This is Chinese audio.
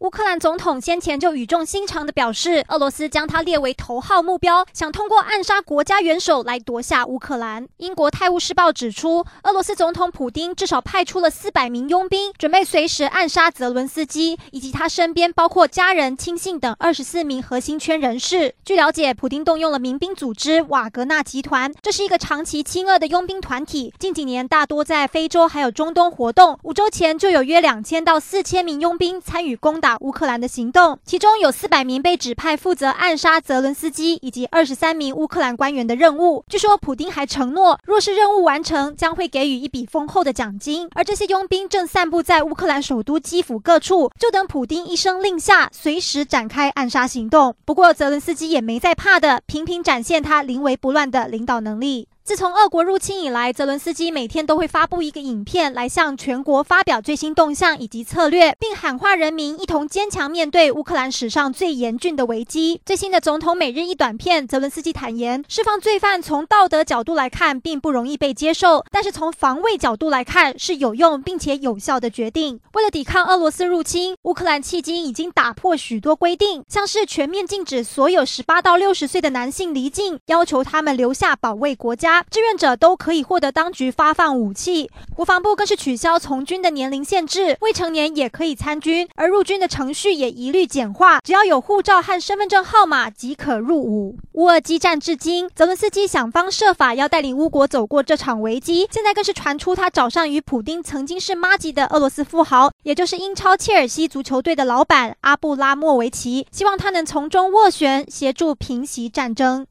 乌克兰总统先前就语重心长地表示，俄罗斯将他列为头号目标，想通过暗杀国家元首来夺下乌克兰。英国《泰晤士报》指出，俄罗斯总统普丁至少派出了四百名佣兵，准备随时暗杀泽伦斯基以及他身边包括家人、亲信等二十四名核心圈人士。据了解，普丁动用了民兵组织瓦格纳集团，这是一个长期亲俄的佣兵团体，近几年大多在非洲还有中东活动。五周前就有约两千到四千名佣兵参与攻打。乌克兰的行动，其中有四百名被指派负责暗杀泽伦斯基以及二十三名乌克兰官员的任务。据说，普丁还承诺，若是任务完成，将会给予一笔丰厚的奖金。而这些佣兵正散布在乌克兰首都基辅各处，就等普丁一声令下，随时展开暗杀行动。不过，泽伦斯基也没在怕的，频频展现他临危不乱的领导能力。自从俄国入侵以来，泽伦斯基每天都会发布一个影片来向全国发表最新动向以及策略，并喊话人民一同坚强面对乌克兰史上最严峻的危机。最新的总统每日一短片，泽伦斯基坦言，释放罪犯从道德角度来看并不容易被接受，但是从防卫角度来看是有用并且有效的决定。为了抵抗俄罗斯入侵，乌克兰迄今已经打破许多规定，像是全面禁止所有十八到六十岁的男性离境，要求他们留下保卫国家。志愿者都可以获得当局发放武器，国防部更是取消从军的年龄限制，未成年也可以参军，而入军的程序也一律简化，只要有护照和身份证号码即可入伍。乌俄激战至今，泽伦斯基想方设法要带领乌国走过这场危机，现在更是传出他找上与普丁曾经是麻吉的俄罗斯富豪，也就是英超切尔西足球队的老板阿布拉莫维奇，希望他能从中斡旋，协助平息战争。